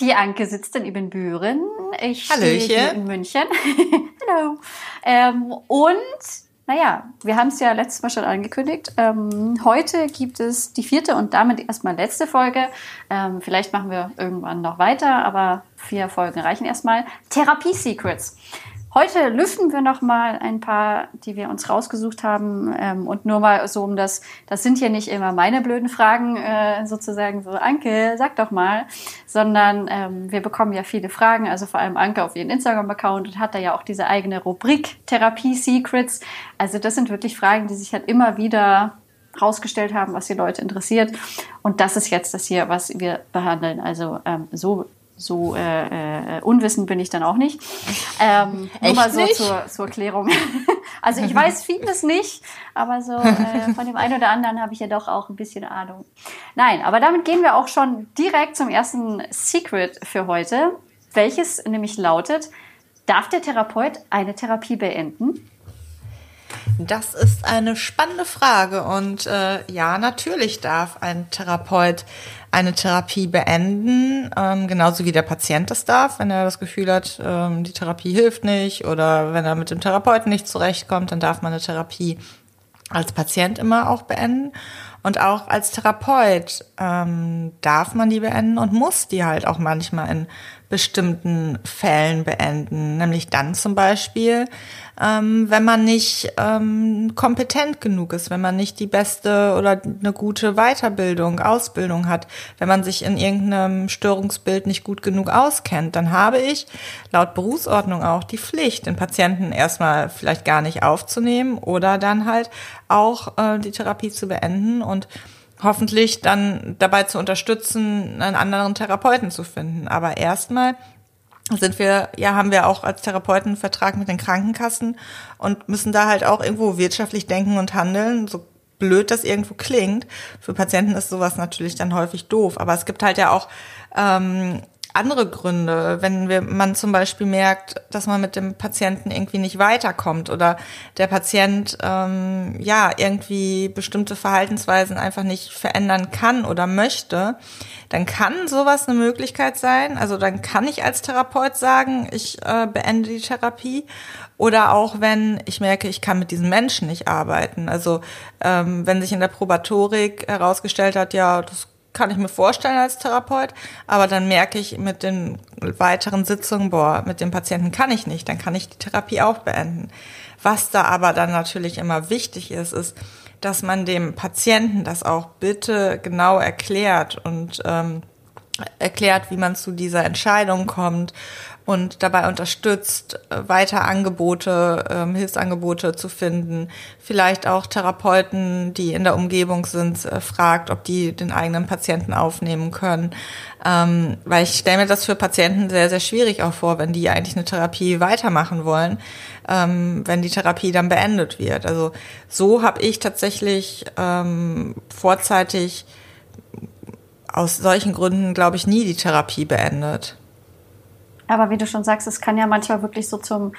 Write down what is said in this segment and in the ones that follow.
Die Anke sitzt in Ibbenbüren. Ich stehe hier in München. Hallo. Ähm, und naja, wir haben es ja letztes Mal schon angekündigt. Ähm, heute gibt es die vierte und damit erstmal letzte Folge. Ähm, vielleicht machen wir irgendwann noch weiter, aber vier Folgen reichen erstmal. Therapie Secrets. Heute lüften wir noch mal ein paar, die wir uns rausgesucht haben ähm, und nur mal so um das, das sind hier nicht immer meine blöden Fragen, äh, sozusagen so, Anke, sag doch mal, sondern ähm, wir bekommen ja viele Fragen, also vor allem Anke auf ihren Instagram-Account und hat da ja auch diese eigene Rubrik Therapie Secrets. Also das sind wirklich Fragen, die sich halt immer wieder rausgestellt haben, was die Leute interessiert. Und das ist jetzt das hier, was wir behandeln. Also ähm, so so äh, äh, unwissend bin ich dann auch nicht. Ähm, nur mal so zur, zur Klärung. also ich weiß vieles nicht, aber so äh, von dem einen oder anderen habe ich ja doch auch ein bisschen Ahnung. Nein, aber damit gehen wir auch schon direkt zum ersten Secret für heute, welches nämlich lautet, darf der Therapeut eine Therapie beenden? Das ist eine spannende Frage und äh, ja, natürlich darf ein Therapeut eine Therapie beenden, ähm, genauso wie der Patient das darf, wenn er das Gefühl hat, ähm, die Therapie hilft nicht oder wenn er mit dem Therapeuten nicht zurechtkommt, dann darf man eine Therapie als Patient immer auch beenden. Und auch als Therapeut ähm, darf man die beenden und muss die halt auch manchmal in bestimmten Fällen beenden. Nämlich dann zum Beispiel, ähm, wenn man nicht ähm, kompetent genug ist, wenn man nicht die beste oder eine gute Weiterbildung, Ausbildung hat, wenn man sich in irgendeinem Störungsbild nicht gut genug auskennt, dann habe ich laut Berufsordnung auch die Pflicht, den Patienten erstmal vielleicht gar nicht aufzunehmen oder dann halt auch äh, die Therapie zu beenden und hoffentlich dann dabei zu unterstützen, einen anderen Therapeuten zu finden. Aber erstmal sind wir, ja, haben wir auch als Therapeuten einen Vertrag mit den Krankenkassen und müssen da halt auch irgendwo wirtschaftlich denken und handeln, so blöd das irgendwo klingt. Für Patienten ist sowas natürlich dann häufig doof. Aber es gibt halt ja auch ähm, andere Gründe, wenn wir, man zum Beispiel merkt, dass man mit dem Patienten irgendwie nicht weiterkommt oder der Patient ähm, ja irgendwie bestimmte Verhaltensweisen einfach nicht verändern kann oder möchte, dann kann sowas eine Möglichkeit sein. Also dann kann ich als Therapeut sagen, ich äh, beende die Therapie. Oder auch wenn ich merke, ich kann mit diesen Menschen nicht arbeiten. Also ähm, wenn sich in der Probatorik herausgestellt hat, ja, das kann ich mir vorstellen als Therapeut, aber dann merke ich mit den weiteren Sitzungen, boah, mit dem Patienten kann ich nicht, dann kann ich die Therapie auch beenden. Was da aber dann natürlich immer wichtig ist, ist, dass man dem Patienten das auch bitte genau erklärt und ähm, erklärt, wie man zu dieser Entscheidung kommt und dabei unterstützt, äh, weiter Angebote, ähm, Hilfsangebote zu finden. Vielleicht auch Therapeuten, die in der Umgebung sind, äh, fragt, ob die den eigenen Patienten aufnehmen können. Ähm, weil ich stelle mir das für Patienten sehr, sehr schwierig auch vor, wenn die eigentlich eine Therapie weitermachen wollen, ähm, wenn die Therapie dann beendet wird. Also so habe ich tatsächlich vorzeitig aus solchen Gründen, glaube ich, nie die Therapie beendet. Aber wie du schon sagst, es kann ja manchmal wirklich so zum,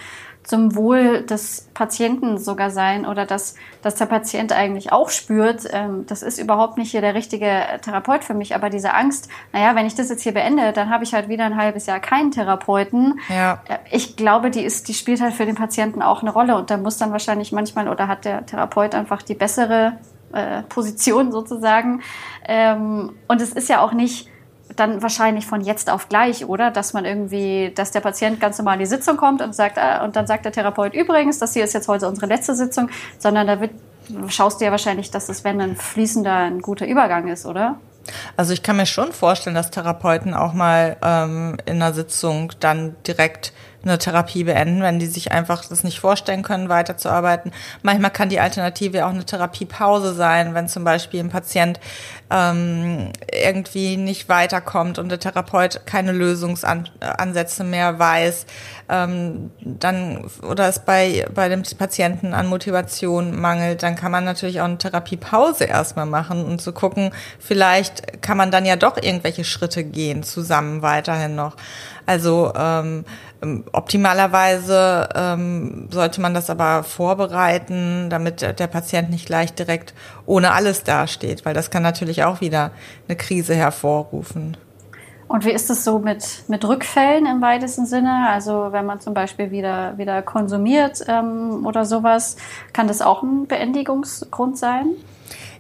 zum Wohl des Patienten sogar sein oder dass, dass der Patient eigentlich auch spürt, ähm, das ist überhaupt nicht hier der richtige Therapeut für mich, aber diese Angst, naja, wenn ich das jetzt hier beende, dann habe ich halt wieder ein halbes Jahr keinen Therapeuten. Ja. Äh, ich glaube, die ist, die spielt halt für den Patienten auch eine Rolle und da muss dann wahrscheinlich manchmal oder hat der Therapeut einfach die bessere äh, Position sozusagen. Ähm, und es ist ja auch nicht, dann wahrscheinlich von jetzt auf gleich, oder? Dass man irgendwie, dass der Patient ganz normal in die Sitzung kommt und sagt, äh, und dann sagt der Therapeut übrigens, das hier ist jetzt heute unsere letzte Sitzung, sondern da wird, schaust du ja wahrscheinlich, dass das, wenn ein fließender, ein guter Übergang ist, oder? Also ich kann mir schon vorstellen, dass Therapeuten auch mal ähm, in einer Sitzung dann direkt eine Therapie beenden, wenn die sich einfach das nicht vorstellen können, weiterzuarbeiten. Manchmal kann die Alternative auch eine Therapiepause sein, wenn zum Beispiel ein Patient ähm, irgendwie nicht weiterkommt und der Therapeut keine Lösungsansätze mehr weiß, ähm, dann oder es bei bei dem Patienten an Motivation mangelt, dann kann man natürlich auch eine Therapiepause erstmal machen und zu gucken, vielleicht kann man dann ja doch irgendwelche Schritte gehen zusammen weiterhin noch. Also ähm, optimalerweise ähm, sollte man das aber vorbereiten, damit der Patient nicht gleich direkt ohne alles dasteht, weil das kann natürlich auch wieder eine Krise hervorrufen. Und wie ist es so mit, mit Rückfällen im weitesten Sinne? Also wenn man zum Beispiel wieder, wieder konsumiert ähm, oder sowas, kann das auch ein Beendigungsgrund sein?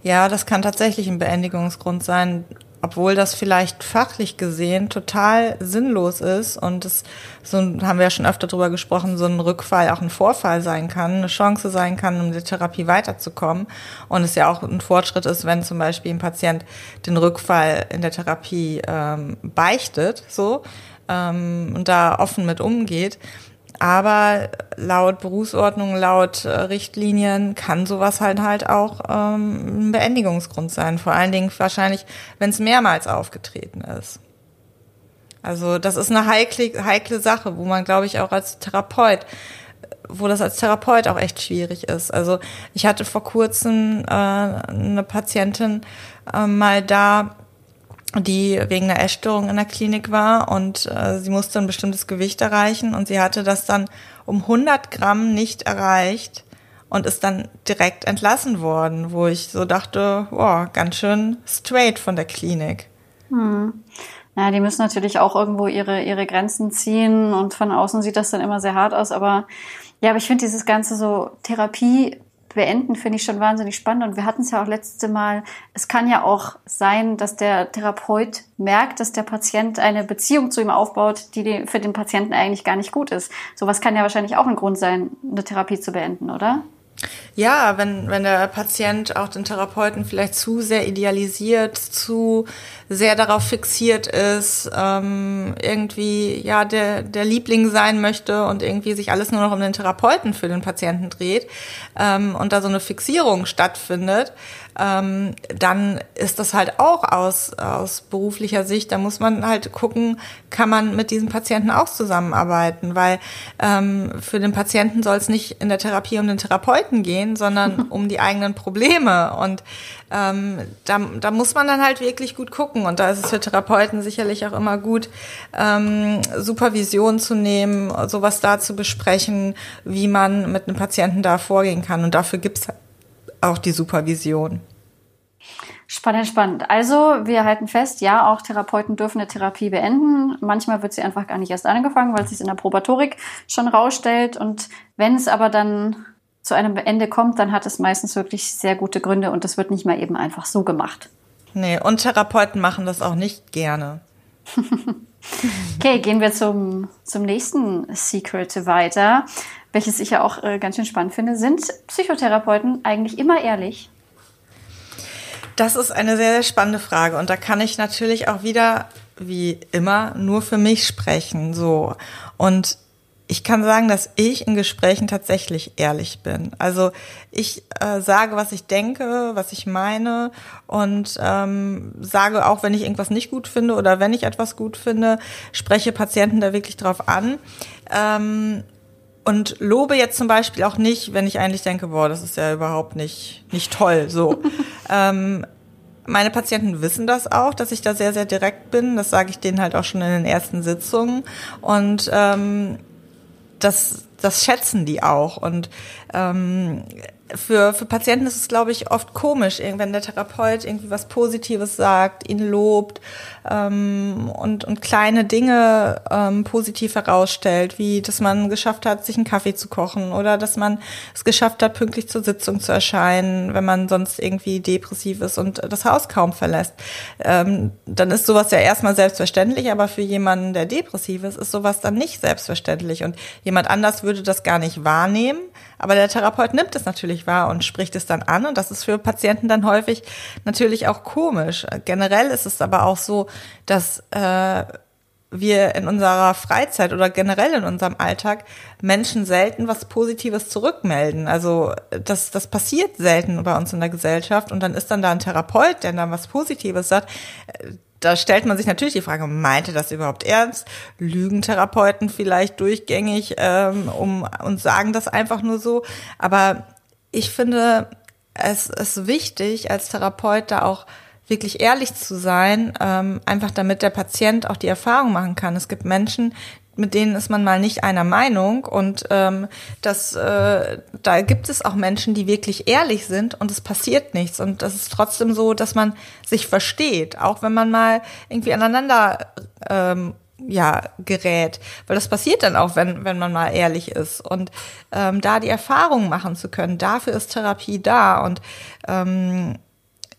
Ja, das kann tatsächlich ein Beendigungsgrund sein obwohl das vielleicht fachlich gesehen total sinnlos ist und es so haben wir ja schon öfter drüber gesprochen, so ein Rückfall auch ein Vorfall sein kann, eine Chance sein kann, um die Therapie weiterzukommen und es ja auch ein Fortschritt ist, wenn zum Beispiel ein Patient den Rückfall in der Therapie ähm, beichtet, so ähm, und da offen mit umgeht. Aber laut Berufsordnung, laut äh, Richtlinien kann sowas halt halt auch ähm, ein Beendigungsgrund sein. Vor allen Dingen wahrscheinlich, wenn es mehrmals aufgetreten ist. Also das ist eine heikle, heikle Sache, wo man, glaube ich, auch als Therapeut, wo das als Therapeut auch echt schwierig ist. Also ich hatte vor kurzem äh, eine Patientin äh, mal da, die wegen einer Essstörung in der Klinik war und äh, sie musste ein bestimmtes Gewicht erreichen und sie hatte das dann um 100 Gramm nicht erreicht und ist dann direkt entlassen worden, wo ich so dachte, wow, ganz schön straight von der Klinik. Hm. Ja, die müssen natürlich auch irgendwo ihre, ihre Grenzen ziehen und von außen sieht das dann immer sehr hart aus, aber ja, aber ich finde dieses ganze so Therapie beenden, finde ich schon wahnsinnig spannend. Und wir hatten es ja auch letzte Mal, es kann ja auch sein, dass der Therapeut merkt, dass der Patient eine Beziehung zu ihm aufbaut, die für den Patienten eigentlich gar nicht gut ist. Sowas kann ja wahrscheinlich auch ein Grund sein, eine Therapie zu beenden, oder? Ja, wenn, wenn der Patient auch den Therapeuten vielleicht zu sehr idealisiert, zu sehr darauf fixiert ist, ähm, irgendwie ja der, der Liebling sein möchte und irgendwie sich alles nur noch um den Therapeuten für den Patienten dreht ähm, und da so eine Fixierung stattfindet, ähm, dann ist das halt auch aus, aus beruflicher Sicht, da muss man halt gucken, kann man mit diesen Patienten auch zusammenarbeiten, weil ähm, für den Patienten soll es nicht in der Therapie um den Therapeuten gehen, sondern um die eigenen Probleme. Und ähm, da, da muss man dann halt wirklich gut gucken. Und da ist es für Therapeuten sicherlich auch immer gut, ähm, Supervision zu nehmen, sowas da zu besprechen, wie man mit einem Patienten da vorgehen kann. Und dafür gibt's auch die Supervision. Spannend, spannend. Also wir halten fest, ja, auch Therapeuten dürfen eine Therapie beenden. Manchmal wird sie einfach gar nicht erst angefangen, weil es sich in der Probatorik schon rausstellt. Und wenn es aber dann zu einem Ende kommt, dann hat es meistens wirklich sehr gute Gründe und das wird nicht mal eben einfach so gemacht. Nee, und Therapeuten machen das auch nicht gerne. okay, gehen wir zum, zum nächsten Secret weiter welches ich ja auch äh, ganz schön spannend finde. Sind Psychotherapeuten eigentlich immer ehrlich? Das ist eine sehr, sehr spannende Frage. Und da kann ich natürlich auch wieder, wie immer, nur für mich sprechen. So. Und ich kann sagen, dass ich in Gesprächen tatsächlich ehrlich bin. Also ich äh, sage, was ich denke, was ich meine und ähm, sage auch, wenn ich irgendwas nicht gut finde oder wenn ich etwas gut finde, spreche Patienten da wirklich drauf an. Ähm, und lobe jetzt zum Beispiel auch nicht, wenn ich eigentlich denke, boah, das ist ja überhaupt nicht, nicht toll, so. ähm, meine Patienten wissen das auch, dass ich da sehr, sehr direkt bin. Das sage ich denen halt auch schon in den ersten Sitzungen. Und ähm, das, das schätzen die auch. Und ähm, für, für Patienten ist es, glaube ich, oft komisch, wenn der Therapeut irgendwie was Positives sagt, ihn lobt ähm, und, und kleine Dinge ähm, positiv herausstellt, wie dass man geschafft hat, sich einen Kaffee zu kochen oder dass man es geschafft hat, pünktlich zur Sitzung zu erscheinen, wenn man sonst irgendwie depressiv ist und das Haus kaum verlässt. Ähm, dann ist sowas ja erstmal selbstverständlich, aber für jemanden, der depressiv ist, ist sowas dann nicht selbstverständlich. Und jemand anders würde das gar nicht wahrnehmen, aber der Therapeut nimmt es natürlich wahr und spricht es dann an. Und das ist für Patienten dann häufig natürlich auch komisch. Generell ist es aber auch so, dass äh, wir in unserer Freizeit oder generell in unserem Alltag Menschen selten was Positives zurückmelden. Also das, das passiert selten bei uns in der Gesellschaft und dann ist dann da ein Therapeut, der dann was Positives sagt. Da stellt man sich natürlich die Frage, meinte das überhaupt ernst? Lügen Therapeuten vielleicht durchgängig ähm, um, und sagen das einfach nur so? Aber ich finde, es ist wichtig, als Therapeut da auch wirklich ehrlich zu sein, ähm, einfach damit der Patient auch die Erfahrung machen kann. Es gibt Menschen, mit denen ist man mal nicht einer Meinung. Und ähm, das, äh, da gibt es auch Menschen, die wirklich ehrlich sind und es passiert nichts. Und das ist trotzdem so, dass man sich versteht, auch wenn man mal irgendwie aneinander ähm, ja gerät, weil das passiert dann auch, wenn wenn man mal ehrlich ist. Und ähm, da die Erfahrung machen zu können, dafür ist Therapie da. Und ähm,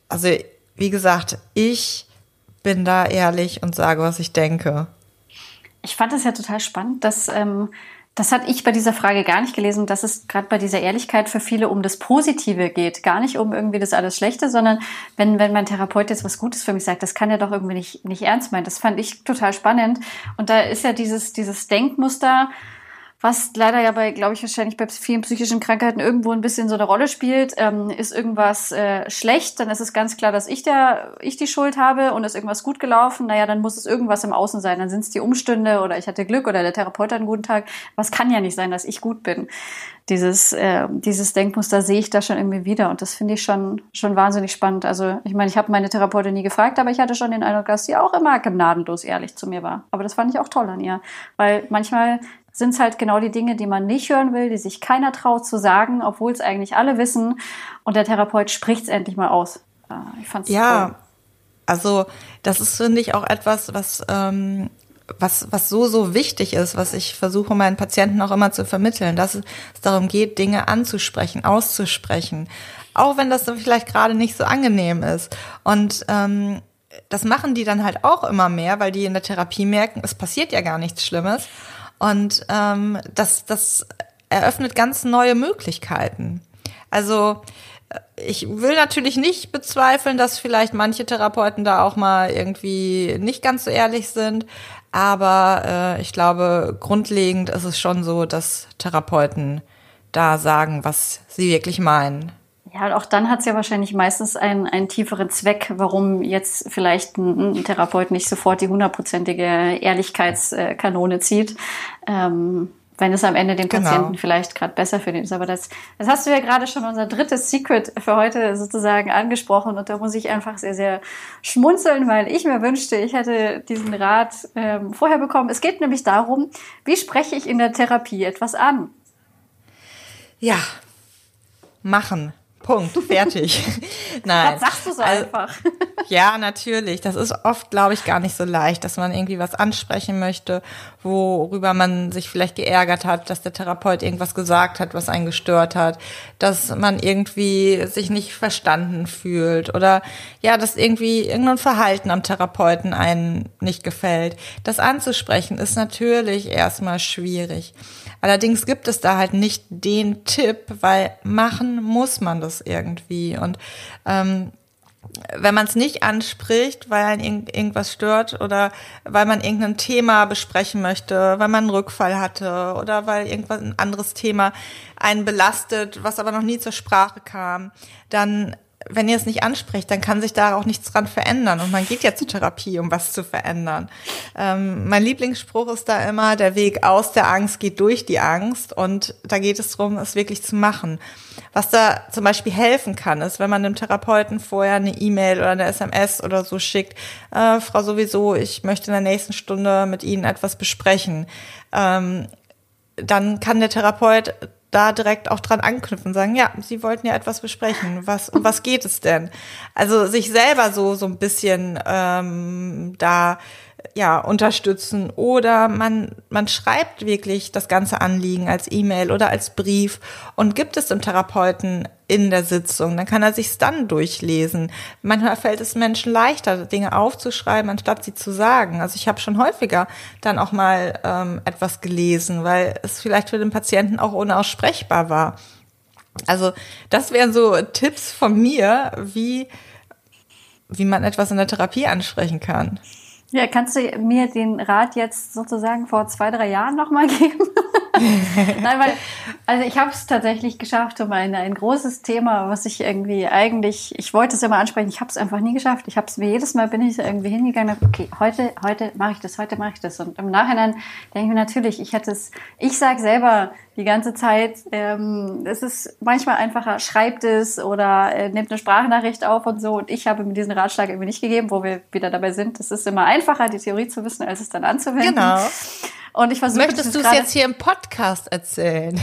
also wie gesagt, ich bin da ehrlich und sage, was ich denke. Ich fand es ja total spannend, dass ähm, das hat ich bei dieser Frage gar nicht gelesen, dass es gerade bei dieser Ehrlichkeit für viele um das Positive geht, gar nicht um irgendwie das alles Schlechte, sondern wenn, wenn mein Therapeut jetzt was Gutes für mich sagt, das kann er doch irgendwie nicht, nicht ernst meinen. Das fand ich total spannend. Und da ist ja dieses, dieses Denkmuster, was leider ja bei, glaube ich, wahrscheinlich bei vielen psychischen Krankheiten irgendwo ein bisschen so eine Rolle spielt. Ähm, ist irgendwas äh, schlecht, dann ist es ganz klar, dass ich der, ich die Schuld habe und ist irgendwas gut gelaufen, naja, dann muss es irgendwas im Außen sein. Dann sind es die Umstände oder ich hatte Glück oder der Therapeut hat einen guten Tag. Was kann ja nicht sein, dass ich gut bin. Dieses, äh, dieses Denkmuster sehe ich da schon irgendwie wieder und das finde ich schon, schon wahnsinnig spannend. Also ich meine, ich habe meine Therapeutin nie gefragt, aber ich hatte schon den Eindruck, dass sie auch immer gnadenlos ehrlich zu mir war. Aber das fand ich auch toll an ihr, weil manchmal sind es halt genau die Dinge, die man nicht hören will, die sich keiner traut zu sagen, obwohl es eigentlich alle wissen. Und der Therapeut spricht es endlich mal aus. Äh, ich fand's ja, toll. also das ist finde ich auch etwas, was ähm, was was so so wichtig ist, was ich versuche meinen Patienten auch immer zu vermitteln, dass es darum geht, Dinge anzusprechen, auszusprechen, auch wenn das vielleicht gerade nicht so angenehm ist. Und ähm, das machen die dann halt auch immer mehr, weil die in der Therapie merken, es passiert ja gar nichts Schlimmes. Und ähm, das, das eröffnet ganz neue Möglichkeiten. Also äh, ich will natürlich nicht bezweifeln, dass vielleicht manche Therapeuten da auch mal irgendwie nicht ganz so ehrlich sind. Aber äh, ich glaube, grundlegend ist es schon so, dass Therapeuten da sagen, was sie wirklich meinen. Ja, und auch dann hat es ja wahrscheinlich meistens einen, einen tieferen Zweck, warum jetzt vielleicht ein, ein Therapeut nicht sofort die hundertprozentige Ehrlichkeitskanone zieht. Ähm, wenn es am Ende dem genau. Patienten vielleicht gerade besser für den ist. Aber das, das hast du ja gerade schon unser drittes Secret für heute sozusagen angesprochen und da muss ich einfach sehr, sehr schmunzeln, weil ich mir wünschte, ich hätte diesen Rat ähm, vorher bekommen. Es geht nämlich darum, wie spreche ich in der Therapie etwas an? Ja, machen. Punkt, fertig. Nein. Das sagst du so also, einfach. ja, natürlich. Das ist oft, glaube ich, gar nicht so leicht, dass man irgendwie was ansprechen möchte, worüber man sich vielleicht geärgert hat, dass der Therapeut irgendwas gesagt hat, was einen gestört hat, dass man irgendwie sich nicht verstanden fühlt oder ja, dass irgendwie irgendein Verhalten am Therapeuten einen nicht gefällt. Das anzusprechen ist natürlich erstmal schwierig. Allerdings gibt es da halt nicht den Tipp, weil machen muss man das irgendwie. Und ähm, wenn man es nicht anspricht, weil einen irgendwas stört oder weil man irgendein Thema besprechen möchte, weil man einen Rückfall hatte oder weil irgendwas ein anderes Thema einen belastet, was aber noch nie zur Sprache kam, dann wenn ihr es nicht anspricht, dann kann sich da auch nichts dran verändern. Und man geht ja zur Therapie, um was zu verändern. Ähm, mein Lieblingsspruch ist da immer, der Weg aus der Angst geht durch die Angst. Und da geht es darum, es wirklich zu machen. Was da zum Beispiel helfen kann, ist, wenn man dem Therapeuten vorher eine E-Mail oder eine SMS oder so schickt, äh, Frau sowieso, ich möchte in der nächsten Stunde mit Ihnen etwas besprechen. Ähm, dann kann der Therapeut da direkt auch dran anknüpfen sagen, ja, Sie wollten ja etwas besprechen. Was, um was geht es denn? Also sich selber so, so ein bisschen ähm, da ja, unterstützen oder man, man schreibt wirklich das ganze Anliegen als E-Mail oder als Brief und gibt es dem Therapeuten in der Sitzung. Dann kann er sich's dann durchlesen. Manchmal fällt es Menschen leichter, Dinge aufzuschreiben, anstatt sie zu sagen. Also ich habe schon häufiger dann auch mal ähm, etwas gelesen, weil es vielleicht für den Patienten auch unaussprechbar war. Also das wären so Tipps von mir, wie, wie man etwas in der Therapie ansprechen kann. Ja, kannst du mir den Rat jetzt sozusagen vor zwei, drei Jahren nochmal geben? Nein, weil, also ich habe es tatsächlich geschafft, um ein, ein großes Thema, was ich irgendwie eigentlich, ich wollte es immer ansprechen, ich habe es einfach nie geschafft. Ich habe es mir jedes Mal bin ich irgendwie hingegangen, okay, heute, heute mache ich das, heute mache ich das. Und im Nachhinein denke ich mir natürlich, ich hätte es, ich sage selber die ganze Zeit, ähm, es ist manchmal einfacher, schreibt es oder äh, nimmt eine Sprachnachricht auf und so. Und ich habe mir diesen Ratschlag irgendwie nicht gegeben, wo wir wieder dabei sind. Es ist immer einfacher, die Theorie zu wissen, als es dann anzuwenden. Genau. Und ich versuche Möchtest du es jetzt hier im Podcast erzählen?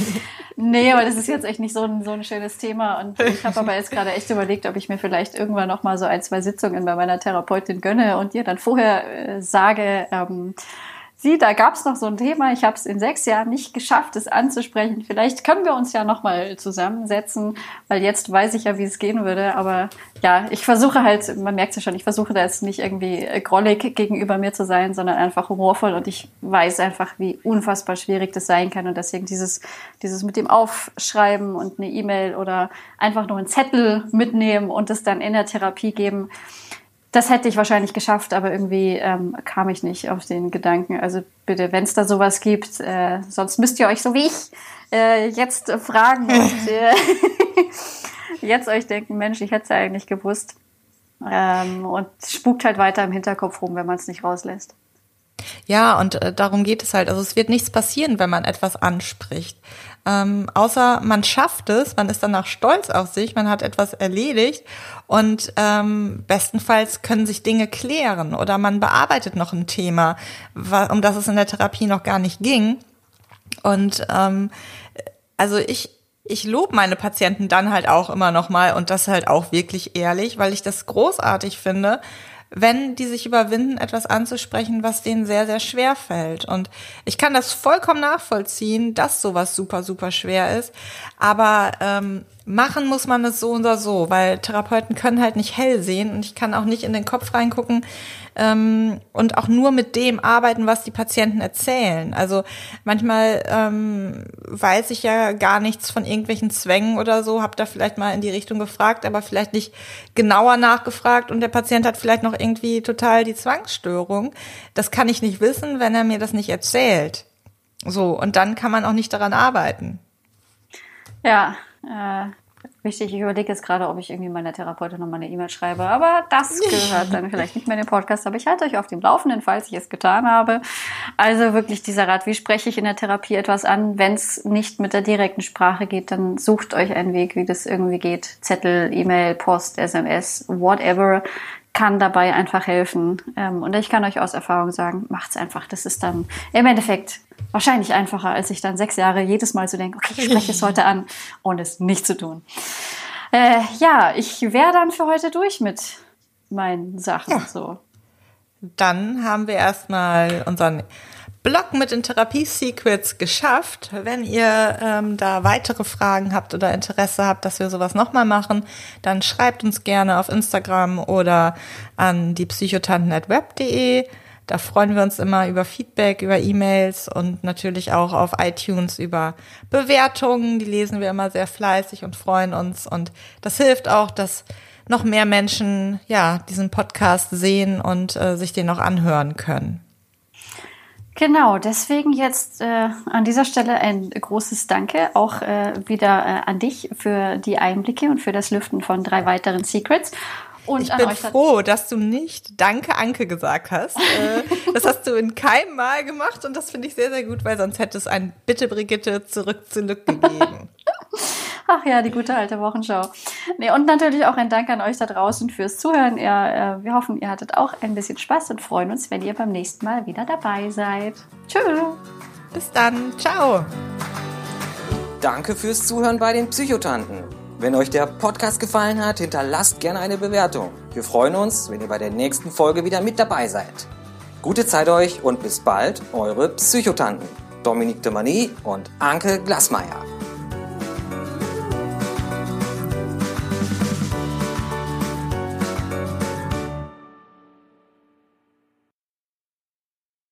nee, aber das ist jetzt echt nicht so ein, so ein schönes Thema. Und ich habe aber jetzt gerade echt überlegt, ob ich mir vielleicht irgendwann noch mal so ein, zwei Sitzungen bei meiner Therapeutin gönne und ihr dann vorher äh, sage, ähm, Sie, da gab es noch so ein Thema. Ich habe es in sechs Jahren nicht geschafft, es anzusprechen. Vielleicht können wir uns ja noch mal zusammensetzen, weil jetzt weiß ich ja, wie es gehen würde. Aber ja, ich versuche halt, man merkt es ja schon, ich versuche da jetzt nicht irgendwie grollig gegenüber mir zu sein, sondern einfach humorvoll. Und ich weiß einfach, wie unfassbar schwierig das sein kann. Und deswegen dieses, dieses mit dem Aufschreiben und eine E-Mail oder einfach nur einen Zettel mitnehmen und es dann in der Therapie geben das hätte ich wahrscheinlich geschafft, aber irgendwie ähm, kam ich nicht auf den Gedanken. Also bitte, wenn es da sowas gibt, äh, sonst müsst ihr euch so wie ich äh, jetzt fragen und äh, jetzt euch denken, Mensch, ich hätte es ja eigentlich gewusst. Ähm, und spukt halt weiter im Hinterkopf rum, wenn man es nicht rauslässt. Ja, und äh, darum geht es halt. Also es wird nichts passieren, wenn man etwas anspricht. Ähm, außer man schafft es, man ist danach stolz auf sich, man hat etwas erledigt und ähm, bestenfalls können sich Dinge klären oder man bearbeitet noch ein Thema, um das es in der Therapie noch gar nicht ging. Und ähm, also ich, ich lobe meine Patienten dann halt auch immer noch mal und das halt auch wirklich ehrlich, weil ich das großartig finde, wenn die sich überwinden, etwas anzusprechen, was denen sehr, sehr schwer fällt. Und ich kann das vollkommen nachvollziehen, dass sowas super, super schwer ist. Aber ähm, machen muss man es so oder so, weil Therapeuten können halt nicht hell sehen und ich kann auch nicht in den Kopf reingucken ähm, und auch nur mit dem arbeiten, was die Patienten erzählen. Also manchmal ähm, weiß ich ja gar nichts von irgendwelchen Zwängen oder so, habe da vielleicht mal in die Richtung gefragt, aber vielleicht nicht genauer nachgefragt und der Patient hat vielleicht noch irgendwie total die Zwangsstörung. Das kann ich nicht wissen, wenn er mir das nicht erzählt. So, und dann kann man auch nicht daran arbeiten. Ja, äh, wichtig. Ich überlege jetzt gerade, ob ich irgendwie meiner Therapeutin nochmal eine E-Mail schreibe. Aber das gehört dann vielleicht nicht mehr in den Podcast. Aber ich halte euch auf dem Laufenden, falls ich es getan habe. Also wirklich dieser Rat, wie spreche ich in der Therapie etwas an? Wenn es nicht mit der direkten Sprache geht, dann sucht euch einen Weg, wie das irgendwie geht. Zettel, E-Mail, Post, SMS, whatever kann dabei einfach helfen. Ähm, und ich kann euch aus Erfahrung sagen, macht's einfach. Das ist dann im Endeffekt wahrscheinlich einfacher, als ich dann sechs Jahre jedes Mal zu denken, okay, ich spreche es heute an und es nicht zu tun. Äh, ja, ich wäre dann für heute durch mit meinen Sachen. Ja. So. Dann haben wir erstmal unseren Blog mit den Therapie-Secrets geschafft. Wenn ihr ähm, da weitere Fragen habt oder Interesse habt, dass wir sowas nochmal machen, dann schreibt uns gerne auf Instagram oder an die psychotanten.web.de. Da freuen wir uns immer über Feedback, über E-Mails und natürlich auch auf iTunes über Bewertungen. Die lesen wir immer sehr fleißig und freuen uns. Und das hilft auch, dass noch mehr Menschen ja diesen Podcast sehen und äh, sich den auch anhören können. Genau, deswegen jetzt äh, an dieser Stelle ein großes Danke auch äh, wieder äh, an dich für die Einblicke und für das Lüften von drei weiteren Secrets. Und ich bin froh, dass du nicht Danke Anke gesagt hast. Äh, das hast du in keinem Mal gemacht und das finde ich sehr, sehr gut, weil sonst hätte es ein Bitte Brigitte zurück zu Lück gegeben. Ach ja, die gute alte Wochenschau. Nee, und natürlich auch ein Dank an euch da draußen fürs Zuhören. Ihr, äh, wir hoffen, ihr hattet auch ein bisschen Spaß und freuen uns, wenn ihr beim nächsten Mal wieder dabei seid. Tschüss. Bis dann. Ciao. Danke fürs Zuhören bei den Psychotanten. Wenn euch der Podcast gefallen hat, hinterlasst gerne eine Bewertung. Wir freuen uns, wenn ihr bei der nächsten Folge wieder mit dabei seid. Gute Zeit euch und bis bald, eure Psychotanten. Dominique de Mani und Anke Glasmeier.